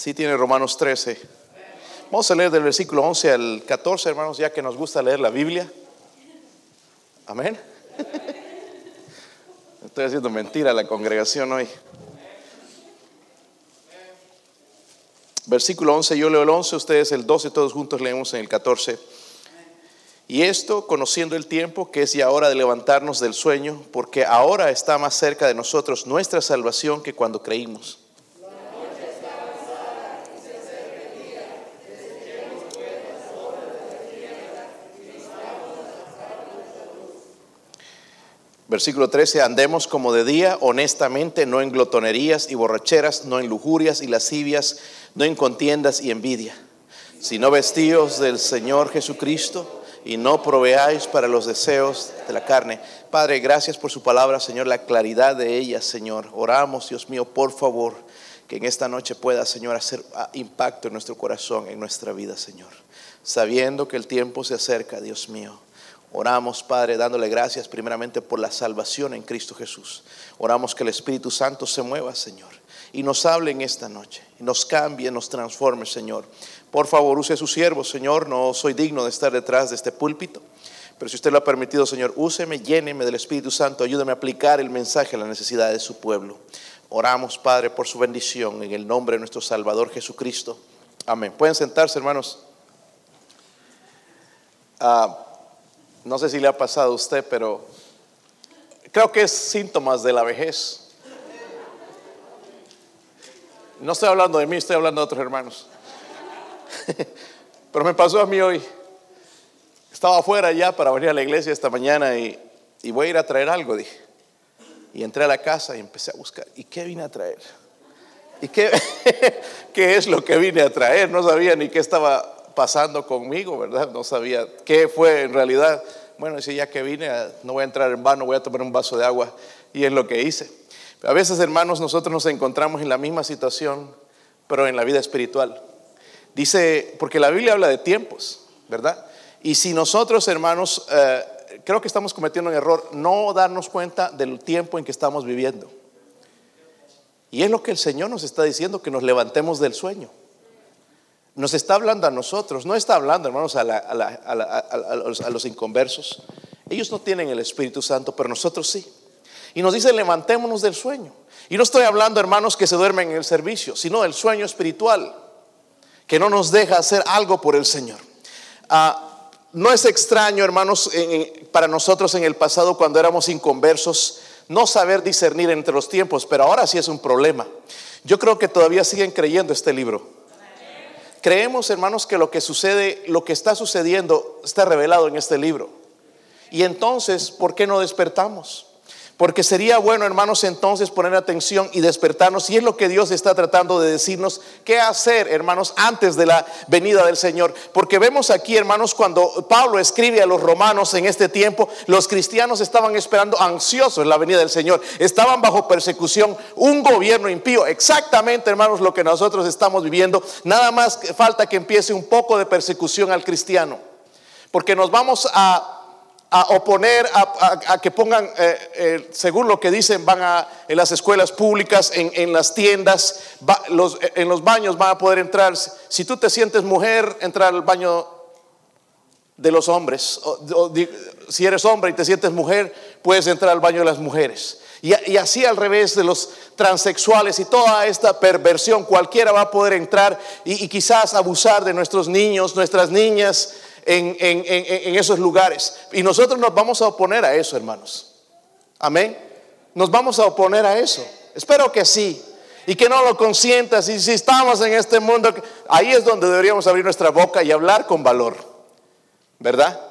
Sí tiene Romanos 13. Vamos a leer del versículo 11 al 14, hermanos, ya que nos gusta leer la Biblia. Amén. Estoy haciendo mentira a la congregación hoy. Versículo 11, yo leo el 11, ustedes el 12, todos juntos leemos en el 14. Y esto conociendo el tiempo que es ya hora de levantarnos del sueño, porque ahora está más cerca de nosotros nuestra salvación que cuando creímos. Versículo 13, andemos como de día, honestamente, no en glotonerías y borracheras, no en lujurias y lascivias, no en contiendas y envidia, sino vestidos del Señor Jesucristo y no proveáis para los deseos de la carne. Padre, gracias por su palabra, Señor, la claridad de ella, Señor. Oramos, Dios mío, por favor, que en esta noche pueda, Señor, hacer ah, impacto en nuestro corazón, en nuestra vida, Señor. Sabiendo que el tiempo se acerca, Dios mío. Oramos, Padre, dándole gracias primeramente por la salvación en Cristo Jesús. Oramos que el Espíritu Santo se mueva, Señor, y nos hable en esta noche, y nos cambie, nos transforme, Señor. Por favor, use a su siervo, Señor. No soy digno de estar detrás de este púlpito, pero si usted lo ha permitido, Señor, úseme, lléneme del Espíritu Santo, ayúdame a aplicar el mensaje a la necesidad de su pueblo. Oramos, Padre, por su bendición en el nombre de nuestro Salvador Jesucristo. Amén. Pueden sentarse, hermanos. Ah, no sé si le ha pasado a usted, pero creo que es síntomas de la vejez. No estoy hablando de mí, estoy hablando de otros hermanos. Pero me pasó a mí hoy. Estaba afuera ya para venir a la iglesia esta mañana y, voy a ir a traer algo, dije. Y entré a la casa y empecé a buscar. ¿Y qué vine a traer? ¿Y qué, qué es lo que vine a traer? No sabía ni qué estaba pasando conmigo, ¿verdad? No sabía qué fue en realidad. Bueno, decía, ya que vine, no voy a entrar en vano, voy a tomar un vaso de agua. Y es lo que hice. A veces, hermanos, nosotros nos encontramos en la misma situación, pero en la vida espiritual. Dice, porque la Biblia habla de tiempos, ¿verdad? Y si nosotros, hermanos, eh, creo que estamos cometiendo un error, no darnos cuenta del tiempo en que estamos viviendo. Y es lo que el Señor nos está diciendo, que nos levantemos del sueño. Nos está hablando a nosotros, no está hablando, hermanos, a, a, los, inconversos. Ellos no tienen el Espíritu Santo, pero nosotros sí. Y nos dice, levantémonos del sueño. Y no estoy hablando, hermanos, que se duermen en el servicio, sino del sueño espiritual, que no nos deja hacer algo por el Señor. Ah, no es extraño, hermanos, para nosotros en el pasado, cuando éramos inconversos, no saber discernir entre los tiempos, pero ahora sí es un problema. Yo creo que todavía siguen creyendo este libro. Creemos, hermanos, que lo que sucede, lo que está sucediendo está revelado en este libro. Y entonces, ¿por qué no despertamos? Porque sería bueno, hermanos, entonces poner atención y despertarnos. Y es lo que Dios está tratando de decirnos qué hacer, hermanos, antes de la venida del Señor. Porque vemos aquí, hermanos, cuando Pablo escribe a los romanos en este tiempo, los cristianos estaban esperando ansiosos la venida del Señor. Estaban bajo persecución, un gobierno impío. Exactamente, hermanos, lo que nosotros estamos viviendo. Nada más falta que empiece un poco de persecución al cristiano. Porque nos vamos a a oponer a, que pongan, eh, eh, según lo que dicen, van a en las escuelas públicas, en, las tiendas, los, en los baños van a poder entrar. Si tú te sientes mujer, entrar al baño de los hombres. si eres hombre y te sientes mujer, puedes entrar al baño de las mujeres. Y, así al revés de los transexuales y toda esta perversión, cualquiera va a poder entrar y quizás abusar de nuestros niños, nuestras niñas en, esos lugares. Y nosotros nos vamos a oponer a eso, hermanos. Amén. Nos vamos a oponer a eso. Espero que sí. Y que no lo consientas. Y si estamos en este mundo, ahí es donde deberíamos abrir nuestra boca y hablar con valor. ¿Verdad?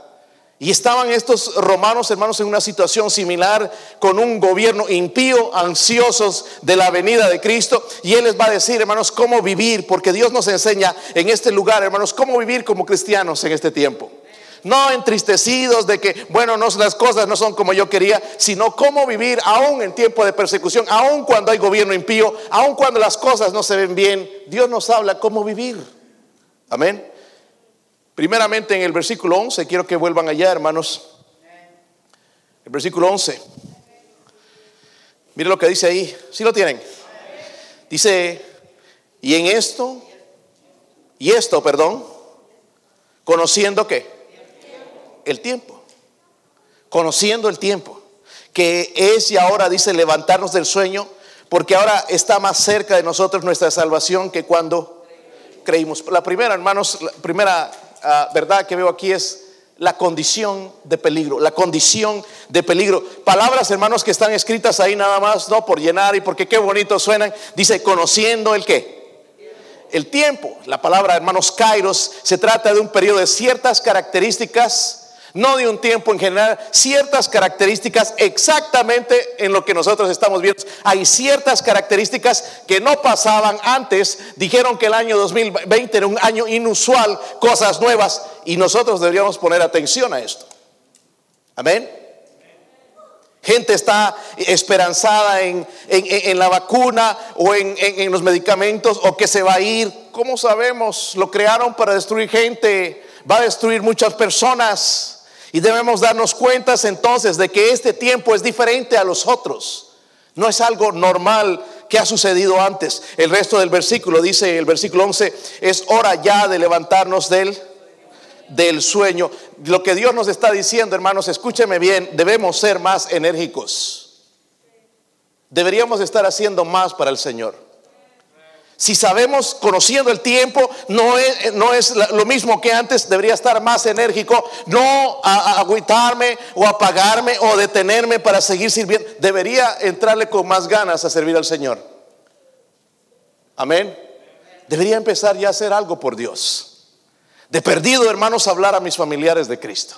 Y estaban estos romanos, hermanos, en una situación similar con un gobierno impío, ansiosos de la venida de Cristo. Y Él les va a decir, hermanos, cómo vivir, porque Dios nos enseña en este lugar, hermanos, cómo vivir como cristianos en este tiempo. No entristecidos de que, bueno, no, las cosas no son como yo quería, sino cómo vivir aún en tiempo de persecución, aún cuando hay gobierno impío, aún cuando las cosas no se ven bien. Dios nos habla cómo vivir. Amén. Primeramente en el versículo 11, quiero que vuelvan allá, hermanos. El versículo 11. Mire lo que dice ahí. ¿Sí lo tienen? Dice, Y en esto, y esto, perdón, conociendo qué? El tiempo. Conociendo el tiempo. Que es y ahora dice levantarnos del sueño, porque ahora está más cerca de nosotros nuestra salvación que cuando creímos. La primera, hermanos, la primera ah, verdad que veo aquí es la condición de peligro, la condición de peligro. Palabras, hermanos, que están escritas ahí nada más, no por llenar y porque qué bonito suenan. Dice, conociendo el qué. El tiempo. La palabra, hermanos, kairos, se trata de un periodo de ciertas características no de un tiempo en general, ciertas características exactamente en lo que nosotros estamos viendo. Hay ciertas características que no pasaban antes. Dijeron que el año 2020 era un año inusual, cosas nuevas, y nosotros deberíamos poner atención a esto. Amén. Gente está esperanzada en, la vacuna o en los medicamentos o que se va a ir. ¿Cómo sabemos? Lo crearon para destruir gente, va a destruir muchas personas. Y debemos darnos cuenta entonces de que este tiempo es diferente a los otros. No es algo normal que ha sucedido antes. El resto del versículo dice, el versículo 11, es hora ya de levantarnos del, del sueño. Lo que Dios nos está diciendo, hermanos, escúcheme bien, debemos ser más enérgicos. Deberíamos estar haciendo más para el Señor. Si sabemos, conociendo el tiempo, no es, no es lo mismo que antes, debería estar más enérgico, no a, agüitarme o apagarme o detenerme para seguir sirviendo. Debería entrarle con más ganas a servir al Señor. Amén. Debería empezar ya a hacer algo por Dios. De perdido, hermanos, hablar a mis familiares de Cristo.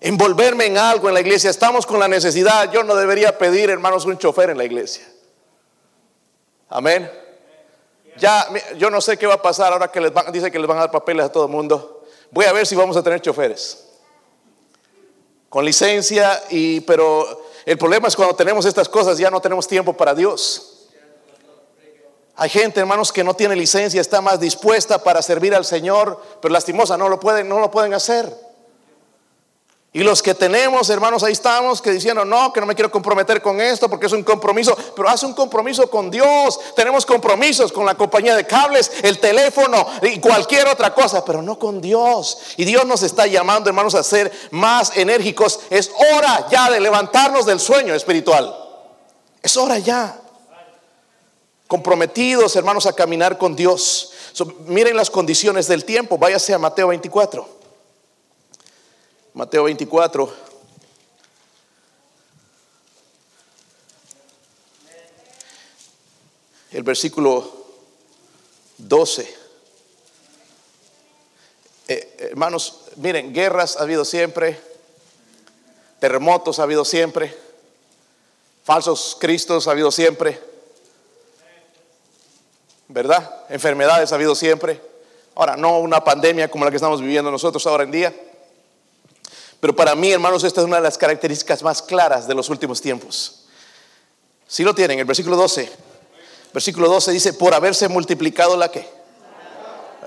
Envolverme en algo en la iglesia. Estamos con la necesidad. Yo no debería pedir, hermanos, un chofer en la iglesia. Amén. Ya, yo no sé qué va a pasar ahora que les van, dice que les van a dar papeles a todo el mundo. Voy a ver si vamos a tener choferes. Con licencia, y, pero el problema es cuando tenemos estas cosas ya no tenemos tiempo para Dios. Hay gente, hermanos, que no tiene licencia, está más dispuesta para servir al Señor, pero lastimosa no lo pueden, no lo pueden hacer. Y los que tenemos, hermanos, ahí estamos, que diciendo, no, que no me quiero comprometer con esto porque es un compromiso, pero haz un compromiso con Dios. Tenemos compromisos con la compañía de cables, el teléfono y cualquier otra cosa, pero no con Dios. Y Dios nos está llamando, hermanos, a ser más enérgicos. Es hora ya de levantarnos del sueño espiritual. Es hora ya. Comprometidos, hermanos, a caminar con Dios. miren las condiciones del tiempo. Váyase a Mateo 24. Mateo 24. El versículo 12. Eh, hermanos, miren, guerras ha habido siempre, terremotos ha habido siempre, falsos cristos ha habido siempre, ¿verdad? Enfermedades ha habido siempre. Ahora, no una pandemia como la que estamos viviendo nosotros ahora en día. Pero para mí, hermanos, esta es una de las características más claras de los últimos tiempos. Si lo tienen, el versículo 12. Versículo 12 dice, por haberse multiplicado la que?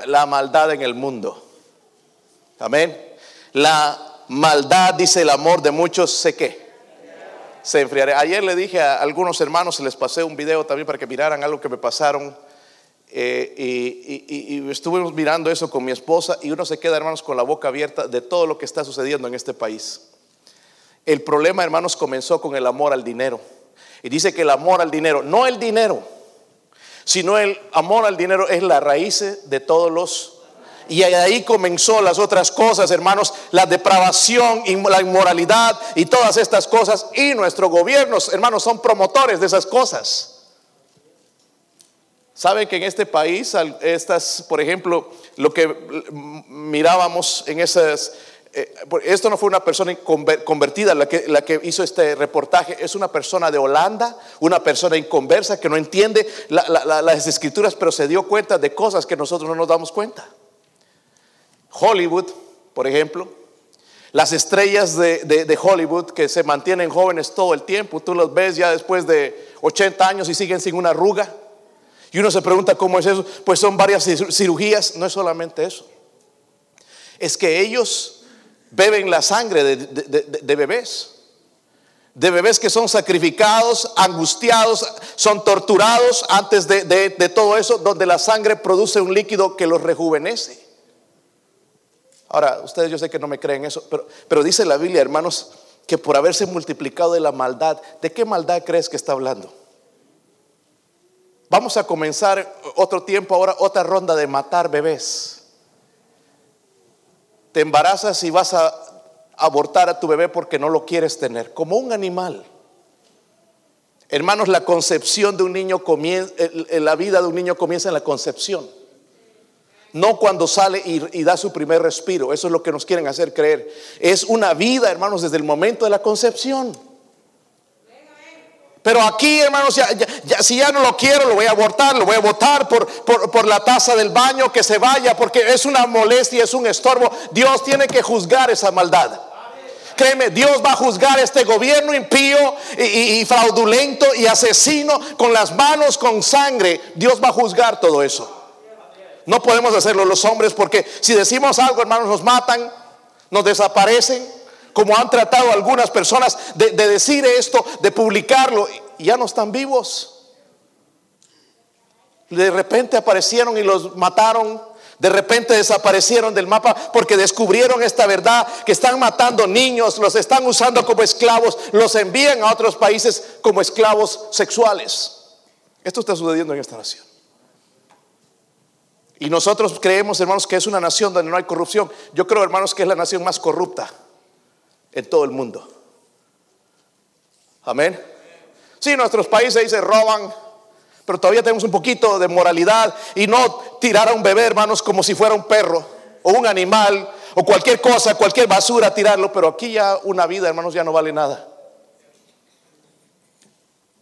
La maldad en el mundo. Amén. La maldad, dice el amor de muchos, sé qué. Se enfriará. Ayer le dije a algunos hermanos, les pasé un video también para que miraran algo que me pasaron eh, y, estuvimos mirando eso con mi esposa y uno se queda, hermanos, con la boca abierta de todo lo que está sucediendo en este país. El problema, hermanos, comenzó con el amor al dinero. Y dice que el amor al dinero, no el dinero, sino el amor al dinero es la raíz de todos los... Y ahí comenzó las otras cosas, hermanos, la depravación, la inmoralidad y todas estas cosas. Y nuestros gobiernos, hermanos, son promotores de esas cosas. Saben que en este país, estas, por ejemplo, lo que mirábamos en esas, eh, esto no fue una persona convertida la que, hizo este reportaje, es una persona de Holanda, una persona inconversa que no entiende las escrituras, pero se dio cuenta de cosas que nosotros no nos damos cuenta. Hollywood, por ejemplo, las estrellas de, de, Hollywood que se mantienen jóvenes todo el tiempo, tú los ves ya después de 80 años y siguen sin una arruga. Y uno se pregunta cómo es eso. Pues son varias cirugías. No es solamente eso. Es que ellos beben la sangre de, bebés. de bebés que son sacrificados, angustiados, son torturados antes de, todo eso, donde la sangre produce un líquido que los rejuvenece. Ahora, ustedes yo sé que no me creen eso, pero, pero dice la Biblia, hermanos, que por haberse multiplicado de la maldad, ¿de qué maldad crees que está hablando? Vamos a comenzar otro tiempo, ahora otra ronda de matar bebés. Te embarazas y vas a abortar a tu bebé porque no lo quieres tener, como un animal. Hermanos, la concepción de un niño comienza, la vida de un niño comienza en la concepción. No cuando sale y, da su primer respiro. Eso es lo que nos quieren hacer creer. Es una vida, hermanos, desde el momento de la concepción. Pero aquí, hermanos, si ya no lo quiero, lo voy a abortar, lo voy a votar por, por, la taza del baño, que se vaya, porque es una molestia, es un estorbo. Dios tiene que juzgar esa maldad. Créeme, Dios va a juzgar este gobierno impío y, fraudulento y asesino con las manos con sangre. Dios va a juzgar todo eso. No podemos hacerlo los hombres porque si decimos algo, hermanos, nos matan, nos desaparecen como han tratado algunas personas de, decir esto, de publicarlo, y ya no están vivos. De repente aparecieron y los mataron. De repente desaparecieron del mapa porque descubrieron esta verdad que están matando niños, los están usando como esclavos, los envían a otros países como esclavos sexuales. Esto está sucediendo en esta nación. Y nosotros creemos, hermanos, que es una nación donde no hay corrupción. Yo creo, hermanos, que es la nación más corrupta en todo el mundo. Amén. Sí, nuestros países se roban, pero todavía tenemos un poquito de moralidad y no tirar a un bebé, hermanos, como si fuera un perro o un animal o cualquier cosa, cualquier basura, tirarlo, pero aquí ya una vida, hermanos, ya no vale nada.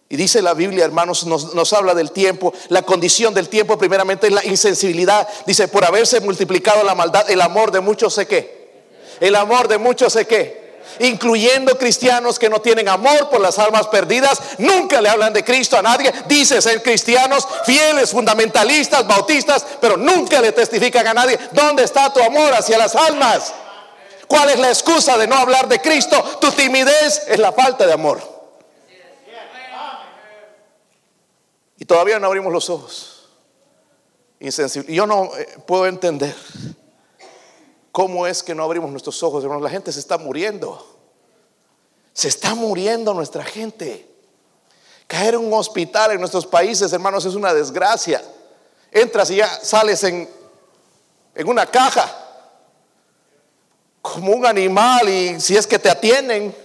Y dice la Biblia, hermanos, nos, nos, habla del tiempo, la condición del tiempo primeramente es la insensibilidad. Dice, por haberse multiplicado la maldad, el amor de muchos sé qué. El amor de muchos sé qué incluyendo cristianos que no tienen amor por las almas perdidas, nunca le hablan de Cristo a nadie, dice ser cristianos, fieles, fundamentalistas, bautistas, pero nunca le testifican a nadie, ¿dónde está tu amor hacia las almas? ¿Cuál es la excusa de no hablar de Cristo? Tu timidez es la falta de amor. Y todavía no abrimos los ojos. Insensible. Yo no eh, puedo entender ¿Cómo es que no abrimos nuestros ojos, hermanos? La gente se está muriendo. Se está muriendo nuestra gente. Caer en un hospital en nuestros países, hermanos, es una desgracia. Entras y ya sales en, en una caja, como un animal, y si es que te atienden,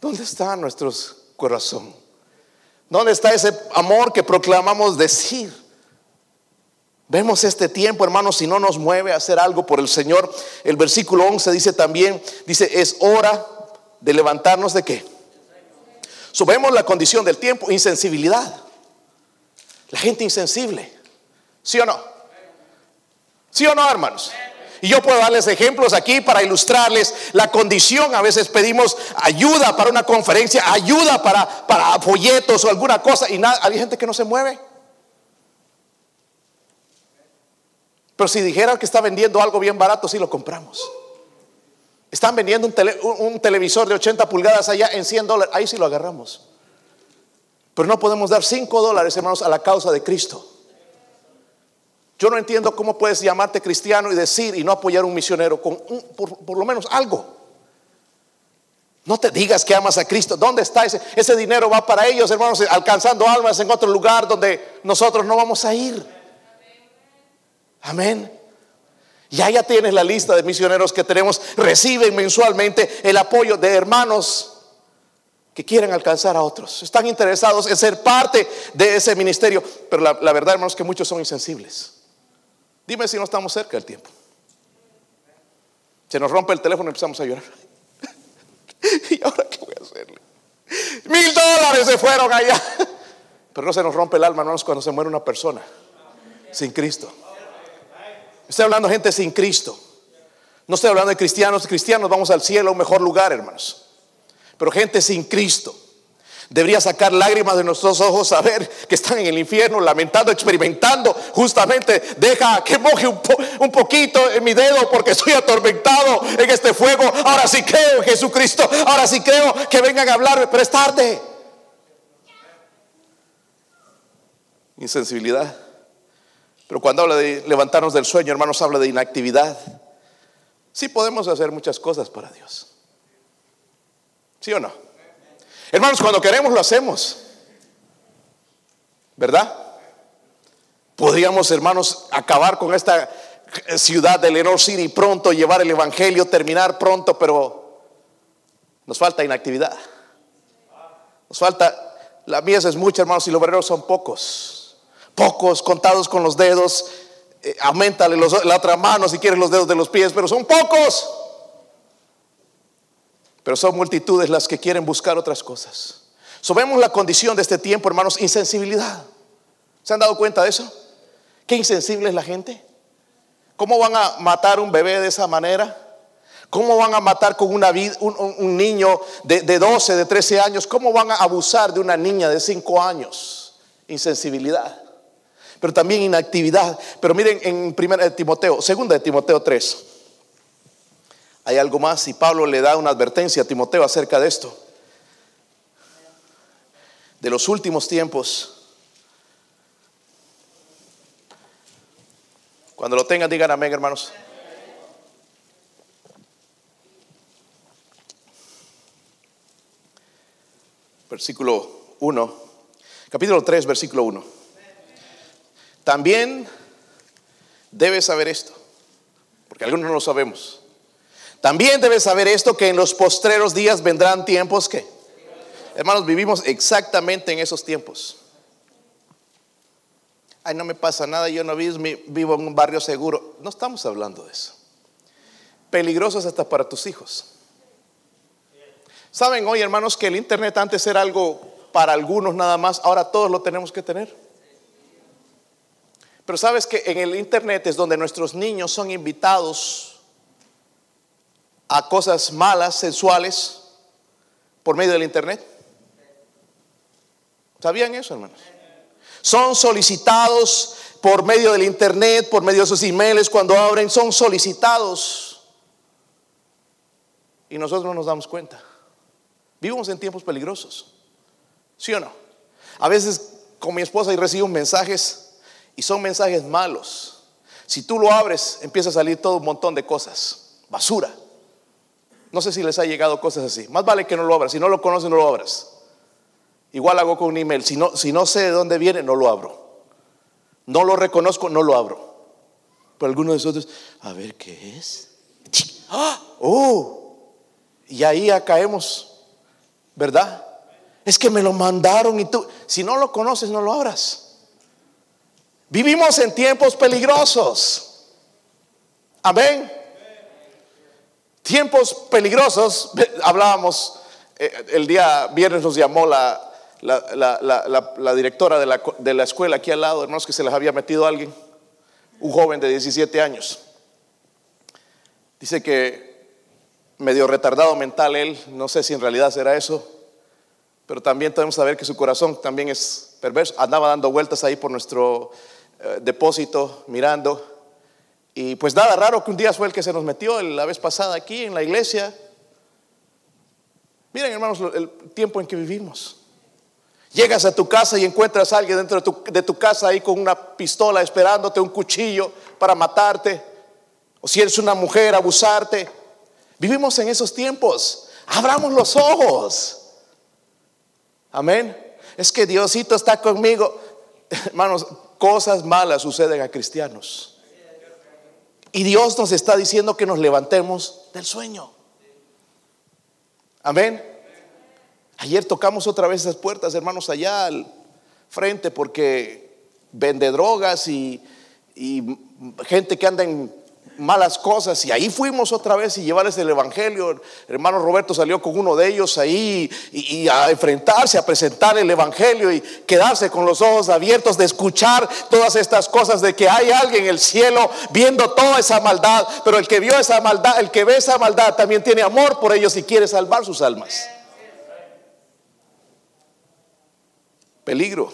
¿dónde está nuestro corazón? ¿Dónde está ese amor que proclamamos decir? Vemos este tiempo, hermanos, si no nos mueve a hacer algo por el Señor. El versículo 11 dice también, dice, es hora de levantarnos de qué. Subemos la condición del tiempo, insensibilidad. La gente insensible. ¿Sí o no? ¿Sí o no, hermanos? Y yo puedo darles ejemplos aquí para ilustrarles la condición. A veces pedimos ayuda para una conferencia, ayuda para, para folletos o alguna cosa y nada, hay gente que no se mueve. Pero si dijera que está vendiendo algo bien barato, sí lo compramos. Están vendiendo un, televisor de 80 pulgadas allá en 100 dólares, ahí sí lo agarramos. Pero no podemos dar 5 dólares, hermanos, a la causa de Cristo. Yo no entiendo cómo puedes llamarte cristiano y decir y no apoyar a un misionero con por, lo menos algo. No te digas que amas a Cristo. ¿Dónde está ese? Ese dinero va para ellos, hermanos, alcanzando almas en otro lugar donde nosotros no vamos a ir. Amén. Ya ya tienes la lista de misioneros que tenemos, reciben mensualmente el apoyo de hermanos que quieren alcanzar a otros. Están interesados en ser parte de ese ministerio, pero la, verdad, hermanos, que muchos son insensibles. Dime si no estamos cerca del tiempo. Se nos rompe el teléfono y empezamos a llorar. ¿Y ahora qué voy a hacerle? Mil dólares se fueron allá. Pero no se nos rompe el alma, hermanos, cuando se muere una persona sin Cristo. Estoy hablando de gente sin Cristo. No estoy hablando de cristianos. Cristianos vamos al cielo, a un mejor lugar, hermanos. Pero gente sin Cristo. Debería sacar lágrimas de nuestros ojos saber que están en el infierno, lamentando, experimentando. Justamente deja que moje un, un, poquito en mi dedo porque estoy atormentado en este fuego. Ahora sí creo en Jesucristo. Ahora sí creo que vengan a hablarme, pero es tarde. Insensibilidad. Pero cuando habla de levantarnos del sueño, hermanos, habla de inactividad. Sí podemos hacer muchas cosas para Dios. ¿Sí o no? Hermanos, cuando queremos lo hacemos. ¿Verdad? Podríamos, hermanos, acabar con esta ciudad de Lenore City pronto, llevar el Evangelio, terminar pronto, pero nos falta inactividad. Nos falta, la mies es mucha, hermanos, y los obreros son pocos. Pocos, contados con los dedos. Eh, la otra mano si quieres los dedos de los pies, pero son pocos. Pero son multitudes las que quieren buscar otras cosas. Sabemos la condición de este tiempo, hermanos, insensibilidad. ¿Se han dado cuenta de eso? Qué insensible es la gente. ¿Cómo van a matar un bebé de esa manera? ¿Cómo van a matar con una vida, un, niño de, de 12, de 13 años? ¿Cómo van a abusar de una niña de 5 años? Insensibilidad. Pero también inactividad. Pero miren en 1 Timoteo, segunda de Timoteo 3. Hay algo más y Pablo le da una advertencia a Timoteo acerca de esto. De los últimos tiempos. Cuando lo tengan, digan amén, hermanos. Versículo 1. Capítulo 3, versículo 1. También debes saber esto, porque algunos no lo sabemos. También debes saber esto, que en los postreros días vendrán tiempos que, hermanos, vivimos exactamente en esos tiempos. Ay, no me pasa nada, yo no vivo, en un barrio seguro. No estamos hablando de eso. Peligrosos hasta para tus hijos. Saben hoy, hermanos, que el Internet antes era algo para algunos nada más, ahora todos lo tenemos que tener. Pero sabes que en el Internet es donde nuestros niños son invitados a cosas malas, sensuales, por medio del Internet. ¿Sabían eso, hermanos? Son solicitados por medio del Internet, por medio de sus emails, cuando abren, son solicitados. Y nosotros no nos damos cuenta. Vivimos en tiempos peligrosos. ¿Sí o no? A veces con mi esposa y recibo mensajes y son mensajes malos. Si tú lo abres, empieza a salir todo un montón de cosas, basura. No sé si les ha llegado cosas así. Más vale que no lo abras. Si no lo conoces, no lo abras. Igual hago con un email. Si no, si no sé de dónde viene, no lo abro. No lo reconozco, no lo abro. Pero algunos de nosotros, a ver qué es. ¡Ah! ¡Oh! Y ahí ya caemos, ¿verdad? Es que me lo mandaron y tú, si no lo conoces, no lo abras. Vivimos en tiempos peligrosos. Amén. Tiempos peligrosos, hablábamos, eh, el día viernes nos llamó la, la, directora de la, de la, escuela aquí al lado, hermanos, que se les había metido alguien, un joven de 17 años. Dice que medio retardado mental él, no sé si en realidad será eso, pero también tenemos que saber que su corazón también es perverso. Andaba dando vueltas ahí por nuestro eh, depósito, mirando. Y pues nada raro que un día fue el que se nos metió la vez pasada aquí en la iglesia. Miren hermanos el tiempo en que vivimos. Llegas a tu casa y encuentras a alguien dentro de tu, de tu casa ahí con una pistola esperándote, un cuchillo para matarte. O si eres una mujer, abusarte. Vivimos en esos tiempos. Abramos los ojos. Amén. Es que Diosito está conmigo. Hermanos, cosas malas suceden a cristianos. Y Dios nos está diciendo que nos levantemos del sueño. Amén. Ayer tocamos otra vez esas puertas, hermanos, allá al frente, porque vende drogas y, y gente que anda en malas cosas. Y ahí fuimos otra vez y llevarles el Evangelio. El hermano Roberto salió con uno de ellos ahí y, a enfrentarse, a presentar el Evangelio y quedarse con los ojos abiertos de escuchar todas estas cosas, de que hay alguien en el cielo viendo toda esa maldad. Pero el que vio esa maldad, el que ve esa maldad, también tiene amor por ellos y quiere salvar sus almas. peligro.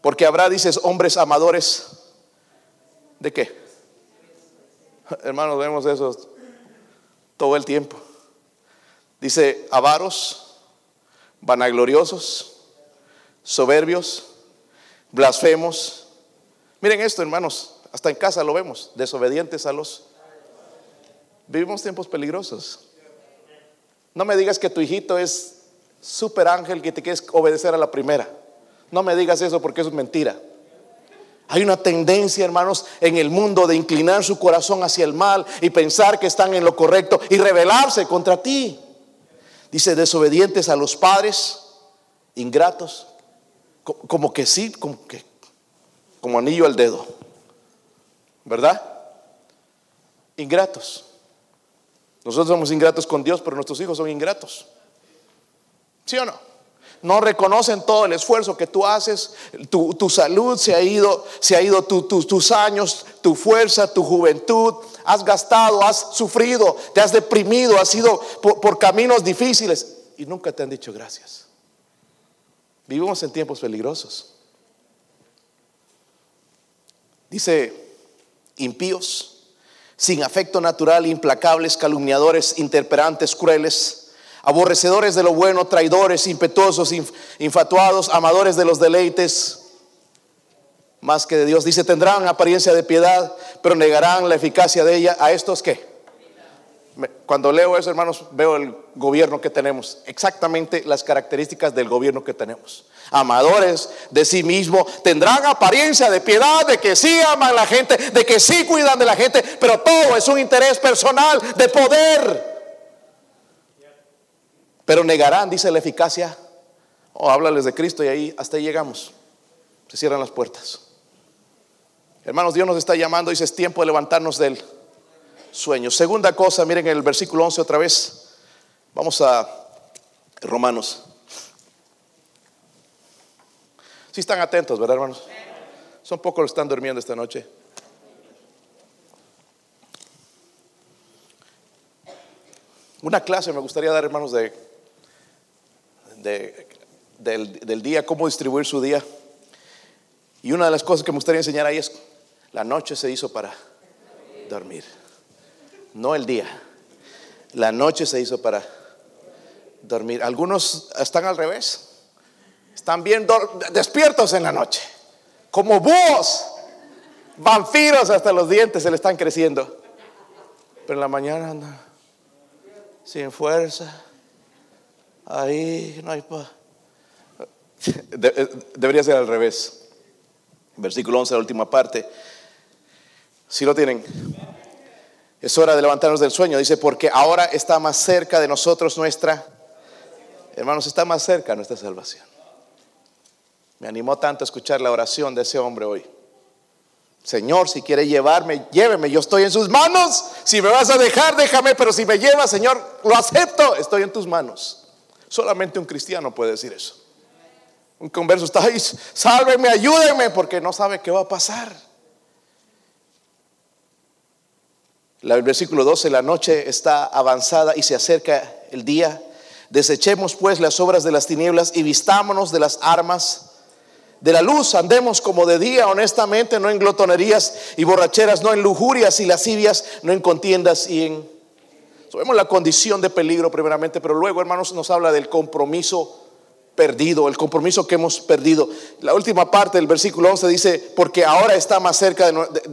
Porque habrá, dices, hombres amadores. ¿De qué? Hermanos, vemos eso todo el tiempo. Dice, avaros, vanagloriosos, soberbios, blasfemos. Miren esto, hermanos, hasta en casa lo vemos, desobedientes a los... Vivimos tiempos peligrosos. No me digas que tu hijito es super ángel que te quieres obedecer a la primera. No me digas eso porque eso es mentira. Hay una tendencia, hermanos, en el mundo de inclinar su corazón hacia el mal y pensar que están en lo correcto y rebelarse contra ti. Dice, desobedientes a los padres, ingratos, como que sí, como que, anillo al dedo, ¿verdad? Ingratos. Nosotros somos ingratos con Dios, pero nuestros hijos son ingratos. ¿Sí o no? No reconocen todo el esfuerzo que tú haces, tu, salud se ha ido, se ha ido tus años, tu fuerza, tu juventud, has gastado, has sufrido, te has deprimido, has ido por, caminos difíciles y nunca te han dicho gracias. Vivimos en tiempos peligrosos. Dice, impíos, sin afecto natural, implacables, calumniadores, interperantes, crueles aborrecedores de lo bueno, traidores, impetuosos, infatuados, amadores de los deleites más que de Dios. Dice, tendrán apariencia de piedad, pero negarán la eficacia de ella. ¿A estos qué? Cuando leo eso, hermanos, veo el gobierno que tenemos, exactamente las características del gobierno que tenemos. Amadores de sí mismo, tendrán apariencia de piedad, de que sí aman a la gente, de que sí cuidan de la gente, pero todo es un interés personal de poder. Pero negarán, dice la eficacia. O oh, háblales de Cristo y ahí hasta ahí llegamos. Se cierran las puertas. Hermanos, Dios nos está llamando, dice, es tiempo de levantarnos del sueño. Segunda cosa, miren el versículo 11 otra vez. Vamos a Romanos. Si están atentos, ¿verdad, hermanos? Son pocos los que están durmiendo esta noche. Una clase me gustaría dar, hermanos, de del, día, cómo distribuir su día. Y una de las cosas que me gustaría enseñar ahí es, la noche se hizo para dormir, no el día. La noche se hizo para dormir. Algunos están al revés, están bien despiertos en la noche, como búhos, vampiros hasta los dientes se le están creciendo. Pero en la mañana anda sin fuerza Ahí no hay eh, debería ser al revés. Versículo 11, la última parte. Si lo tienen. Es hora de levantarnos del sueño. Dice, porque ahora está más cerca de nosotros nuestra, hermanos, está más cerca nuestra salvación. Me animó tanto a escuchar la oración de ese hombre hoy. Señor, si quiere llevarme, lléveme. Yo estoy en sus manos. Si me vas a dejar, déjame. Pero si me llevas, Señor, lo acepto. Estoy en tus manos. Solamente un cristiano puede decir eso. Un converso está ahí, sálveme, ayúdenme, porque no sabe qué va a pasar. El versículo 12, la noche está avanzada y se acerca el día. Desechemos pues las obras de las tinieblas y vistámonos de las armas de la luz. Andemos como de día, honestamente, no en glotonerías y borracheras, no en lujurias y lascivias, no en contiendas y en vemos la condición de peligro primeramente, pero luego, hermanos, nos habla del compromiso perdido, el compromiso que hemos perdido. La última parte del versículo 11 dice, porque ahora está más cerca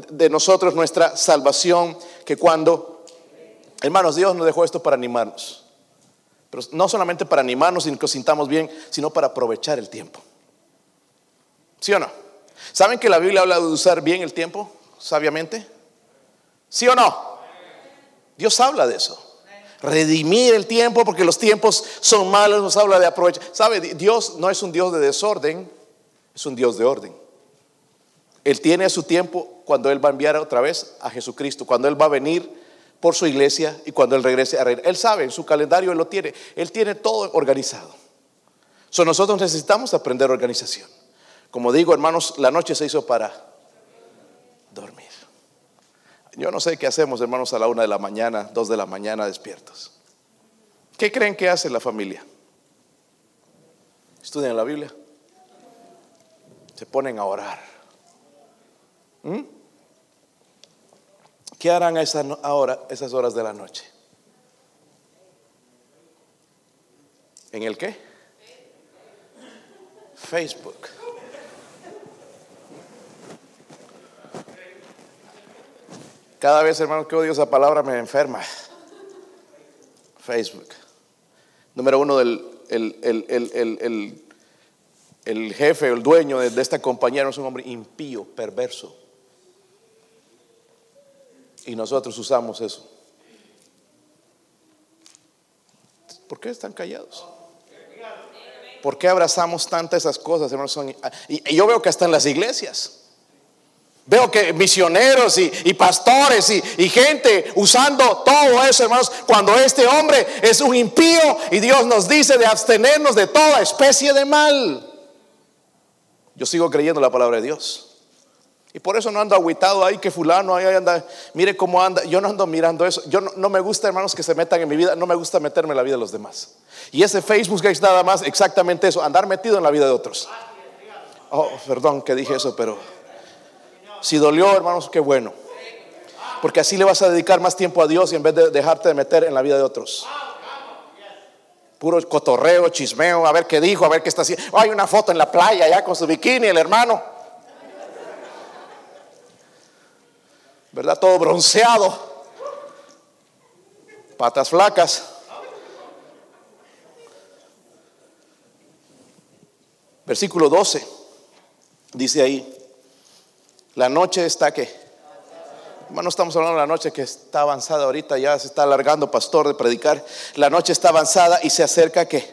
de, nosotros nuestra salvación que cuando, hermanos, Dios nos dejó esto para animarnos. Pero no solamente para animarnos y que nos sintamos bien, sino para aprovechar el tiempo. ¿Sí o no? ¿Saben que la Biblia habla de usar bien el tiempo sabiamente? ¿Sí o no? Dios habla de eso redimir el tiempo porque los tiempos son malos, nos habla de aprovechar. ¿Sabe? Dios no es un Dios de desorden, es un Dios de orden. Él tiene su tiempo cuando Él va a enviar otra vez a Jesucristo, cuando Él va a venir por su iglesia y cuando Él regrese a reír. Él sabe, en su calendario Él lo tiene, Él tiene todo organizado. So, nosotros necesitamos aprender organización. Como digo, hermanos, la noche se hizo para. Yo no sé qué hacemos, hermanos, a la una de la mañana, dos de la mañana despiertos. ¿Qué creen que hace la familia? Estudian la Biblia. Se ponen a orar. ¿Mm? ¿Qué harán a esas horas de la noche? ¿En el qué? Facebook. Cada vez, hermano, que odio esa palabra me enferma. Facebook. Número uno, del, el, el, el, jefe, el dueño de, esta compañía es un hombre impío, perverso. Y nosotros usamos eso. ¿Por qué están callados? ¿Por qué abrazamos tantas esas cosas, hermanos? Y, yo veo que hasta en las iglesias. Veo que misioneros y, pastores y, gente usando todo eso, hermanos, cuando este hombre es un impío y Dios nos dice de abstenernos de toda especie de mal. Yo sigo creyendo la palabra de Dios. Y por eso no ando aguitado ahí que fulano ahí anda, mire cómo anda. Yo no ando mirando eso. Yo no, no, me gusta, hermanos, que se metan en mi vida. No me gusta meterme en la vida de los demás. Y ese Facebook es nada más exactamente eso, andar metido en la vida de otros. Oh, perdón que dije eso, pero si dolió, hermanos, qué bueno. Porque así le vas a dedicar más tiempo a Dios y en vez de dejarte de meter en la vida de otros. Puro cotorreo, chismeo, a ver qué dijo, a ver qué está haciendo. hay una foto en la playa ya con su bikini, el hermano. ¿Verdad? Todo bronceado. Patas flacas. Versículo 12. Dice ahí, la noche está que, no estamos hablando de la noche que está avanzada ahorita, ya se está alargando, pastor, de predicar. La noche está avanzada y se acerca que,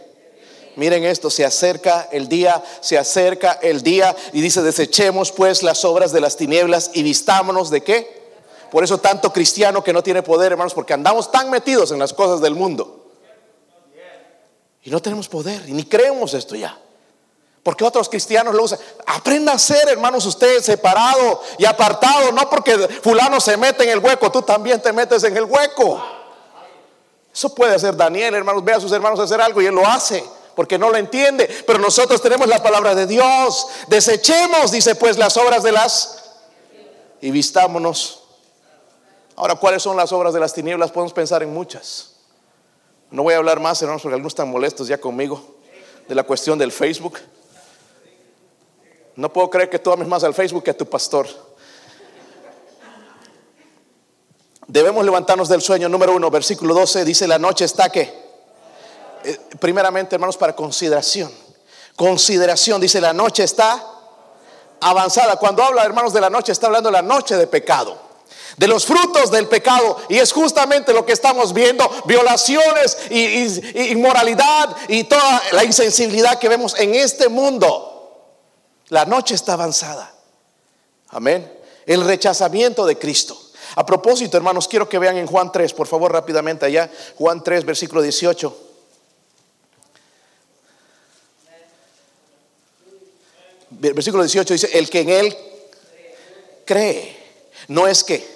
miren esto, se acerca el día, se acerca el día y dice, desechemos pues las obras de las tinieblas y vistámonos de qué? Por eso tanto cristiano que no tiene poder, hermanos, porque andamos tan metidos en las cosas del mundo. Y no tenemos poder, y ni creemos esto ya. Porque otros cristianos lo usan. Aprenda a ser, hermanos, usted separado y apartado. No porque fulano se mete en el hueco, tú también te metes en el hueco. Eso puede hacer Daniel, hermanos. Ve a sus hermanos hacer algo y él lo hace. Porque no lo entiende. Pero nosotros tenemos la palabra de Dios. Desechemos, dice pues, las obras de las... Y vistámonos. Ahora, ¿cuáles son las obras de las tinieblas? Podemos pensar en muchas. No voy a hablar más, hermanos, porque algunos están molestos ya conmigo de la cuestión del Facebook. No puedo creer que tú ames más al Facebook que a tu pastor. Debemos levantarnos del sueño. Número uno, versículo 12, dice, la noche está que, eh, primeramente hermanos, para consideración. Consideración, dice, la noche está avanzada. Cuando habla, hermanos, de la noche, está hablando de la noche de pecado de los frutos del pecado. Y es justamente lo que estamos viendo, violaciones y, inmoralidad y toda la insensibilidad que vemos en este mundo. La noche está avanzada. Amén. El rechazamiento de Cristo. A propósito, hermanos, quiero que vean en Juan 3, por favor, rápidamente allá. Juan 3, versículo 18. Versículo 18 dice, el que en él cree, no es que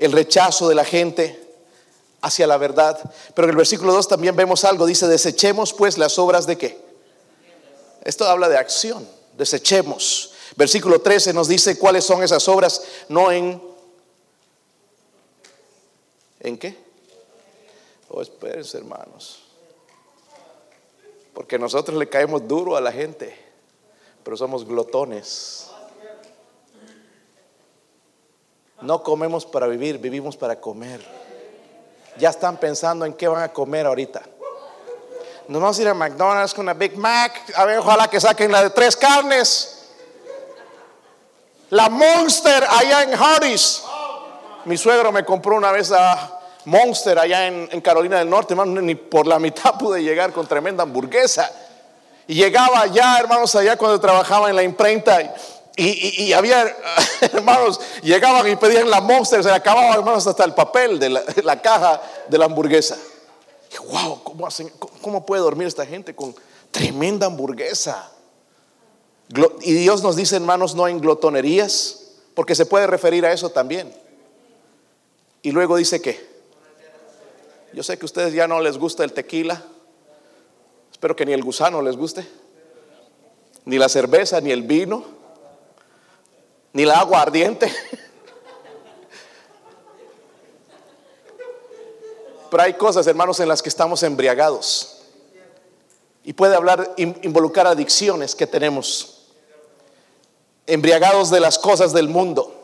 el rechazo de la gente hacia la verdad. Pero en el versículo 2 también vemos algo, dice, desechemos pues las obras de qué. Esto habla de acción, desechemos. Versículo 13 nos dice cuáles son esas obras, no en... ¿En qué? Oh, espérense hermanos. Porque nosotros le caemos duro a la gente, pero somos glotones. No comemos para vivir, vivimos para comer. Ya están pensando en qué van a comer ahorita. Nos vamos a ir a McDonald's con una Big Mac. A ver, ojalá que saquen la de tres carnes. La Monster allá en Hardee's. Mi suegro me compró una vez a Monster allá en, Carolina del Norte. ni por la mitad pude llegar con tremenda hamburguesa. Y llegaba allá, hermanos, allá cuando trabajaba en la imprenta. Y, había, hermanos, llegaban y pedían la monster, se acababa, hermanos, hasta el papel de la, caja de la hamburguesa. Y, wow, ¿cómo, ¿cómo puede dormir esta gente con tremenda hamburguesa? Y Dios nos dice, hermanos, no en glotonerías, porque se puede referir a eso también. Y luego dice que, yo sé que a ustedes ya no les gusta el tequila, espero que ni el gusano les guste, ni la cerveza, ni el vino, ni la agua ardiente. Pero hay cosas, hermanos, en las que estamos embriagados. Y puede hablar, involucrar adicciones que tenemos embriagados de las cosas del mundo.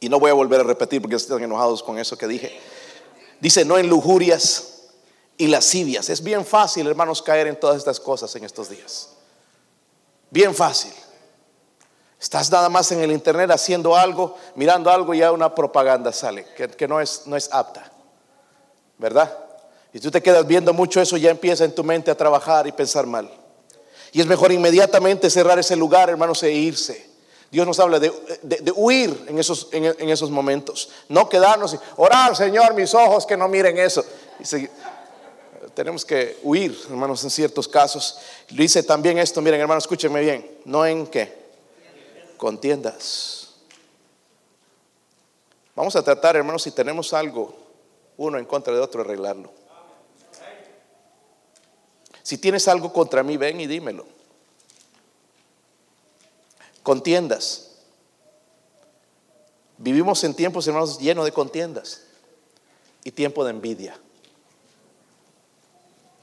Y no voy a volver a repetir porque están enojados con eso que dije. Dice, no en lujurias y lascivias. Es bien fácil, hermanos, caer en todas estas cosas en estos días. Bien fácil. Estás nada más en el internet haciendo algo, mirando algo y ya una propaganda sale que, no, es, no es apta. ¿Verdad? Y tú te quedas viendo mucho eso, ya empieza en tu mente a trabajar y pensar mal. Y es mejor inmediatamente cerrar ese lugar, hermanos, e irse. Dios nos habla de, huir en esos, en, esos, momentos. No quedarnos y orar, Señor, mis ojos que no miren eso. tenemos que huir, hermanos, en ciertos casos. Dice también esto, miren, hermanos, escúchenme bien. No en qué. Contiendas. Vamos a tratar, hermanos, si tenemos algo, uno en contra de otro, arreglarlo. Si tienes algo contra mí, ven y dímelo. Contiendas. Vivimos en tiempos, hermanos, llenos de contiendas y tiempo de envidia.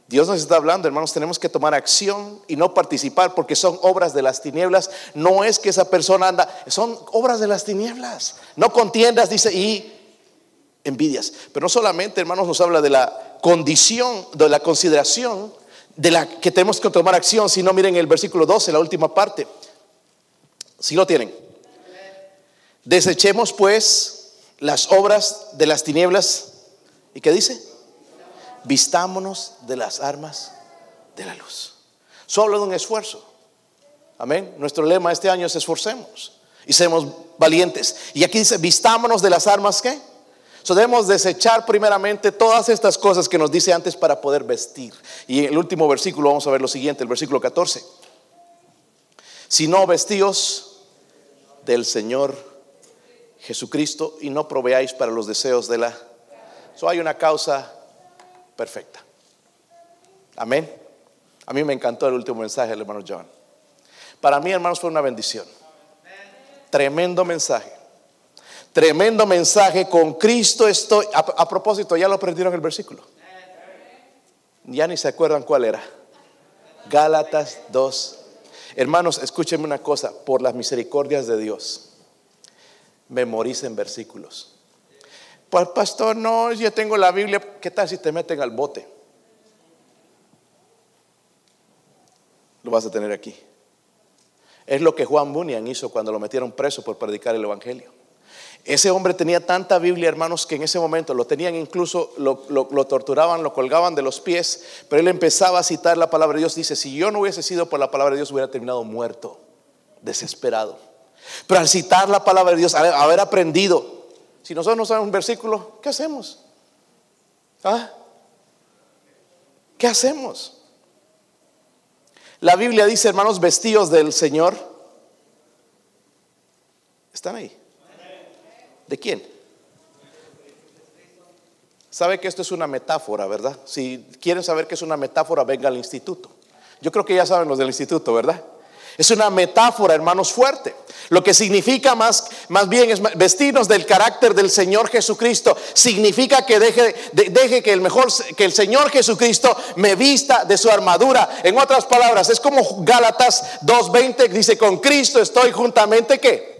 Dios nos está hablando, hermanos, tenemos que tomar acción y no participar porque son obras de las tinieblas. No es que esa persona anda, son obras de las tinieblas. No contiendas, dice, y envidias. Pero no solamente, hermanos, nos habla de la condición, de la consideración de la que tenemos que tomar acción, si no miren el versículo 12, la última parte. Si lo tienen. Desechemos pues las obras de las tinieblas. ¿Y qué dice? Vistámonos de las armas de la luz. Solo de un esfuerzo. Amén. Nuestro lema este año es esforcemos y seamos valientes. Y aquí dice, vistámonos de las armas ¿qué? debemos desechar primeramente todas estas cosas que nos dice antes para poder vestir. Y en el último versículo vamos a ver lo siguiente, el versículo 14. Si no vestíos del Señor Jesucristo y no proveáis para los deseos de la... So hay una causa perfecta. Amén. A mí me encantó el último mensaje del hermano John. Para mí, hermanos, fue una bendición. Tremendo mensaje. Tremendo mensaje, con Cristo estoy. A, propósito, ya lo aprendieron el versículo. Ya ni se acuerdan cuál era. Gálatas 2. Hermanos, escúchenme una cosa, por las misericordias de Dios, memoricen versículos. Pues pastor, no, yo tengo la Biblia, ¿qué tal si te meten al bote? Lo vas a tener aquí. Es lo que Juan Bunyan hizo cuando lo metieron preso por predicar el Evangelio. Ese hombre tenía tanta Biblia, hermanos, que en ese momento lo tenían incluso, lo, torturaban, lo colgaban de los pies, pero él empezaba a citar la palabra de Dios. Dice, si yo no hubiese sido por la palabra de Dios, hubiera terminado muerto, desesperado. Pero al citar la palabra de Dios, haber aprendido, si nosotros no sabemos un versículo, ¿qué hacemos? ¿Ah? ¿Qué hacemos? La Biblia dice, hermanos, vestidos del Señor. ¿Están ahí? ¿De quién? Sabe que esto es una metáfora, ¿verdad? Si quieren saber que es una metáfora, venga al instituto. Yo creo que ya saben los del instituto, ¿verdad? Es una metáfora, hermanos, fuerte. Lo que significa más, más bien es vestirnos del carácter del Señor Jesucristo. Significa que deje, deje que el mejor, que el Señor Jesucristo me vista de su armadura. En otras palabras, es como Gálatas 2.20 dice, con Cristo estoy juntamente que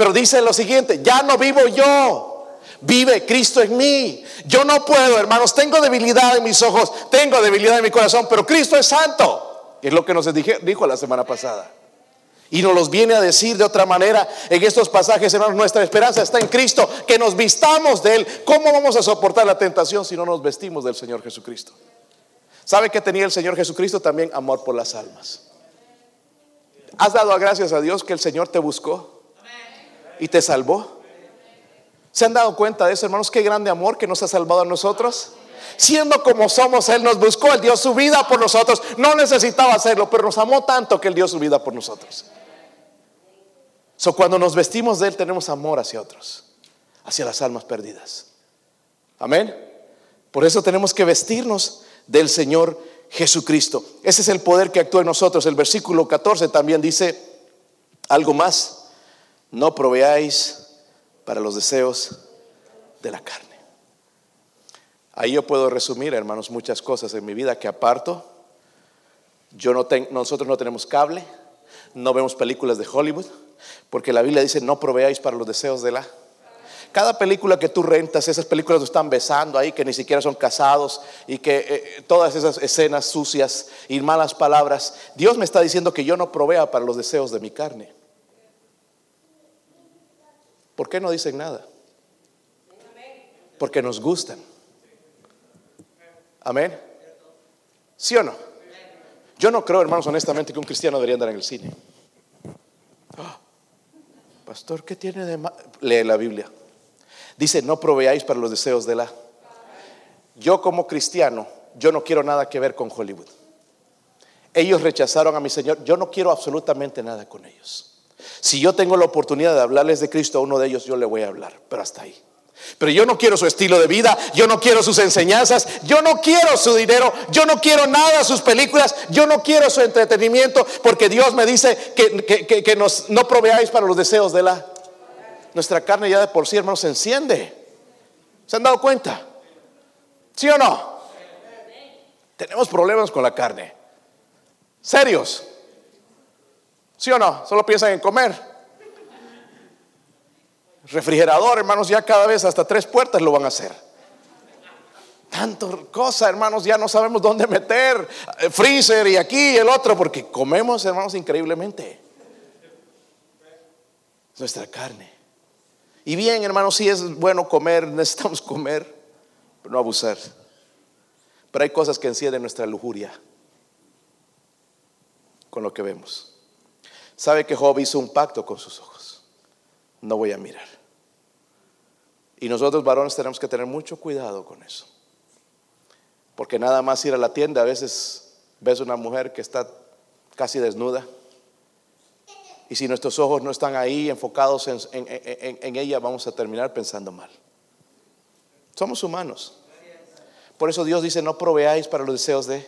pero dice lo siguiente, ya no vivo yo, vive Cristo en mí. Yo no puedo, hermanos, tengo debilidad en mis ojos, tengo debilidad en mi corazón, pero Cristo es santo. Es lo que nos dijo la semana pasada. Y nos los viene a decir de otra manera en estos pasajes, hermanos, nuestra esperanza está en Cristo, que nos vistamos de Él. ¿Cómo vamos a soportar la tentación si no nos vestimos del Señor Jesucristo? ¿Sabe que tenía el Señor Jesucristo? También amor por las almas. ¿Has dado gracias a Dios que el Señor te buscó y te salvó? ¿Se han dado cuenta de eso, hermanos? Qué grande amor que nos ha salvado a nosotros. Siendo como somos, Él nos buscó, Él dio su vida por nosotros. No necesitaba hacerlo, pero nos amó tanto que Él dio su vida por nosotros. So, cuando nos vestimos de Él, tenemos amor hacia otros, hacia las almas perdidas. Amén. Por eso tenemos que vestirnos del Señor Jesucristo. Ese es el poder que actúa en nosotros. El versículo 14 también dice algo más. No proveáis para los deseos de la carne. Ahí yo puedo resumir, hermanos, muchas cosas en mi vida que aparto. Yo no tengo, nosotros no tenemos cable, no vemos películas de Hollywood, porque la Biblia dice no proveáis para los deseos de la cada película que tú rentas, esas películas están besando ahí, que ni siquiera son casados y que eh, todas esas escenas sucias y malas palabras, Dios me está diciendo que yo no provea para los deseos de mi carne. ¿Por qué no dicen nada? Porque nos gustan. Amén. ¿Sí o no? Yo no creo, hermanos, honestamente, que un cristiano debería andar en el cine. Ah, pastor, ¿qué tiene de mal? Lee la Biblia. Dice, no proveáis para los deseos de la... Yo como cristiano, yo no quiero nada que ver con Hollywood. Ellos rechazaron a mi Señor. Yo no quiero absolutamente nada con ellos. Si yo tengo la oportunidad de hablarles de Cristo a uno de ellos, yo le voy a hablar, pero hasta ahí. Pero yo no quiero su estilo de vida, yo no quiero sus enseñanzas, yo no quiero su dinero, yo no quiero nada sus películas, yo no quiero su entretenimiento, porque Dios me dice que, que nos, no proveáis para los deseos de la nuestra carne ya de por sí, hermanos, se enciende. ¿Se han dado cuenta? ¿Sí o no? Tenemos problemas con la carne. Serios. ¿Sí o no? Solo piensan en comer. Refrigerador, hermanos, ya cada vez hasta tres puertas lo van a hacer. Tanto cosa, hermanos, ya no sabemos dónde meter. Freezer y aquí y el otro, porque comemos, hermanos, increíblemente. Nuestra carne. Y bien, hermanos, si es bueno comer, necesitamos comer, pero no abusar. Pero hay cosas que encienden nuestra lujuria con lo que vemos. Sabe que Job hizo un pacto con sus ojos. No voy a mirar. Y nosotros varones tenemos que tener mucho cuidado con eso. Porque nada más ir a la tienda, a veces ves una mujer que está casi desnuda y si nuestros ojos no están ahí enfocados en, ella, vamos a terminar pensando mal. Somos humanos. Por eso Dios dice, no proveáis para los deseos de...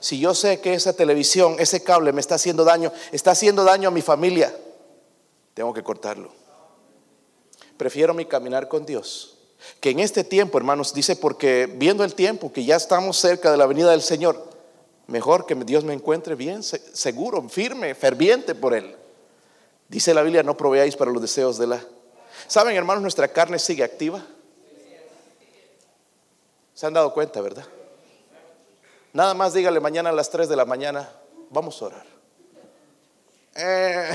Si yo sé que esa televisión, ese cable me está haciendo daño, está haciendo daño a mi familia, tengo que cortarlo. Prefiero mi caminar con Dios. Que en este tiempo, hermanos, dice, porque viendo el tiempo, que ya estamos cerca de la venida del Señor, mejor que Dios me encuentre bien, seguro, firme, ferviente por Él. Dice la Biblia, no proveáis para los deseos de la... ¿Saben, hermanos, nuestra carne sigue activa? ¿Se han dado cuenta, verdad? Nada más dígale mañana a las 3 de la mañana, vamos a orar. Eh,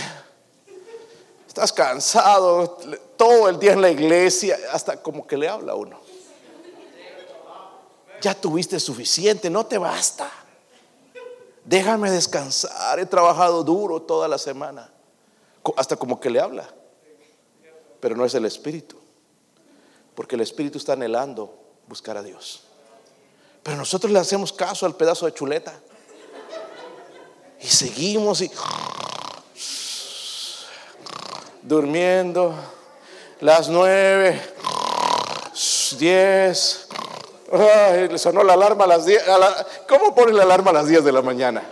estás cansado, todo el día en la iglesia, hasta como que le habla uno. Ya tuviste suficiente, no te basta. Déjame descansar, he trabajado duro toda la semana hasta como que le habla, pero no es el Espíritu, porque el Espíritu está anhelando buscar a Dios. Pero nosotros le hacemos caso al pedazo de chuleta y seguimos y durmiendo las nueve, diez. le sonó la alarma a las diez. ¿Cómo pone la alarma a las diez de la mañana?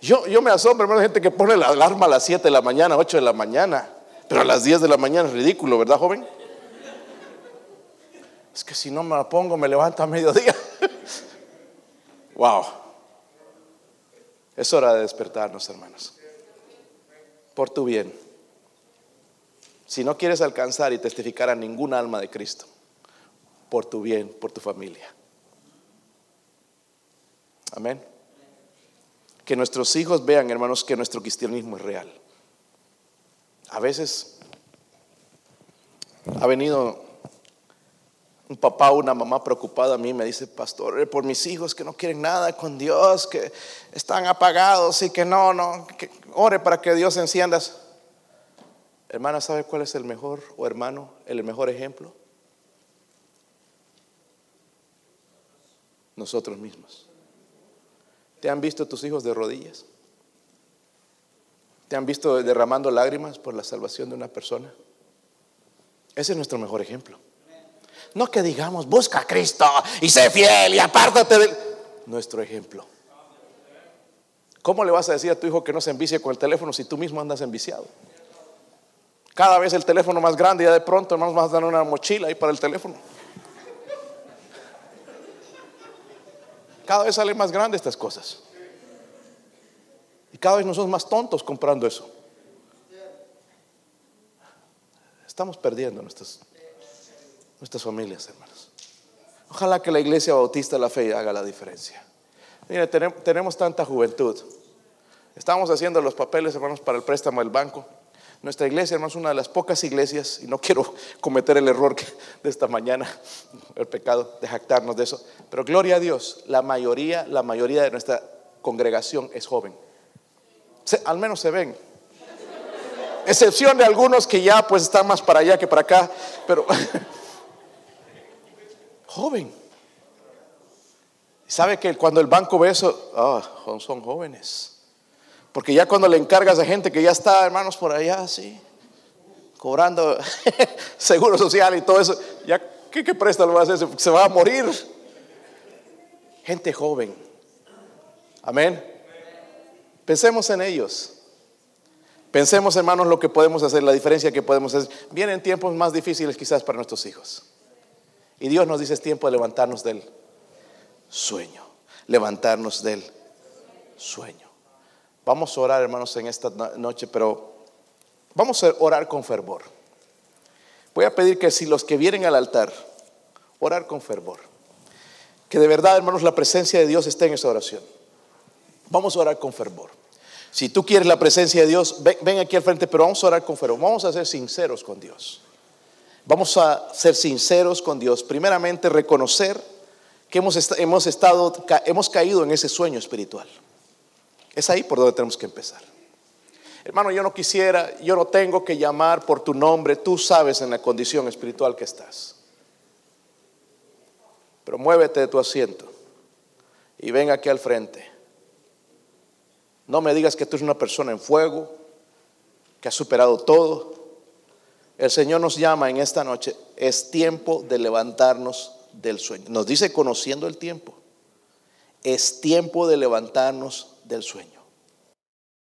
Yo, yo me asombro, hermano, gente que pone la alarma a las 7 de la mañana, 8 de la mañana, pero a las 10 de la mañana es ridículo, ¿verdad, joven? Es que si no me la pongo, me levanto a mediodía. wow. Es hora de despertarnos, hermanos. Por tu bien. Si no quieres alcanzar y testificar a ningún alma de Cristo, por tu bien, por tu familia. Amén que nuestros hijos vean, hermanos, que nuestro cristianismo es real. A veces ha venido un papá o una mamá preocupada a mí me dice, pastor, por mis hijos que no quieren nada con Dios, que están apagados y que no, no, que ore para que Dios encienda. Hermana, ¿sabe cuál es el mejor, o hermano, el mejor ejemplo? Nosotros mismos. ¿Te han visto tus hijos de rodillas? ¿Te han visto derramando lágrimas por la salvación de una persona? Ese es nuestro mejor ejemplo. No que digamos, busca a Cristo y sé fiel y apártate de nuestro ejemplo. ¿Cómo le vas a decir a tu hijo que no se envicie con el teléfono si tú mismo andas enviciado? Cada vez el teléfono más grande y ya de pronto hermanos vas a dar una mochila ahí para el teléfono. Cada vez salen más grandes estas cosas. Y cada vez nosotros más tontos comprando eso. Estamos perdiendo nuestras, nuestras familias, hermanos. Ojalá que la iglesia bautista de la fe haga la diferencia. Mire, tenemos, tanta juventud. Estamos haciendo los papeles, hermanos, para el préstamo del banco. Nuestra iglesia, hermanos, es una de las pocas iglesias, y no quiero cometer el error de esta mañana, el pecado de jactarnos de eso, pero gloria a Dios, la mayoría, la mayoría de nuestra congregación es joven. al menos se ven, excepción de algunos que ya pues están más para allá que para acá, pero joven. ¿Sabe que cuando el banco ve eso, oh, son jóvenes? Porque ya cuando le encargas a gente que ya está, hermanos, por allá, así, cobrando seguro social y todo eso, ya, ¿qué, qué préstamo va a hacer? Se va a morir. Gente joven. Amén. Pensemos en ellos. Pensemos, hermanos, lo que podemos hacer, la diferencia que podemos hacer. Vienen tiempos más difíciles quizás para nuestros hijos. Y Dios nos dice es tiempo de levantarnos del sueño. Levantarnos del sueño. Vamos a orar, hermanos, en esta noche, pero vamos a orar con fervor. Voy a pedir que si los que vienen al altar, orar con fervor. Que de verdad, hermanos, la presencia de Dios esté en esa oración. Vamos a orar con fervor. Si tú quieres la presencia de Dios, ven, aquí al frente, pero vamos a orar con fervor. Vamos a ser sinceros con Dios. Vamos a ser sinceros con Dios. Primeramente, reconocer que hemos, hemos, estado, hemos caído en ese sueño espiritual. Es ahí por donde tenemos que empezar. Hermano, yo no quisiera, yo no tengo que llamar por tu nombre, tú sabes en la condición espiritual que estás. Pero muévete de tu asiento y ven aquí al frente. No me digas que tú eres una persona en fuego, que has superado todo. El Señor nos llama en esta noche, es tiempo de levantarnos del sueño. Nos dice conociendo el tiempo, es tiempo de levantarnos del sueño.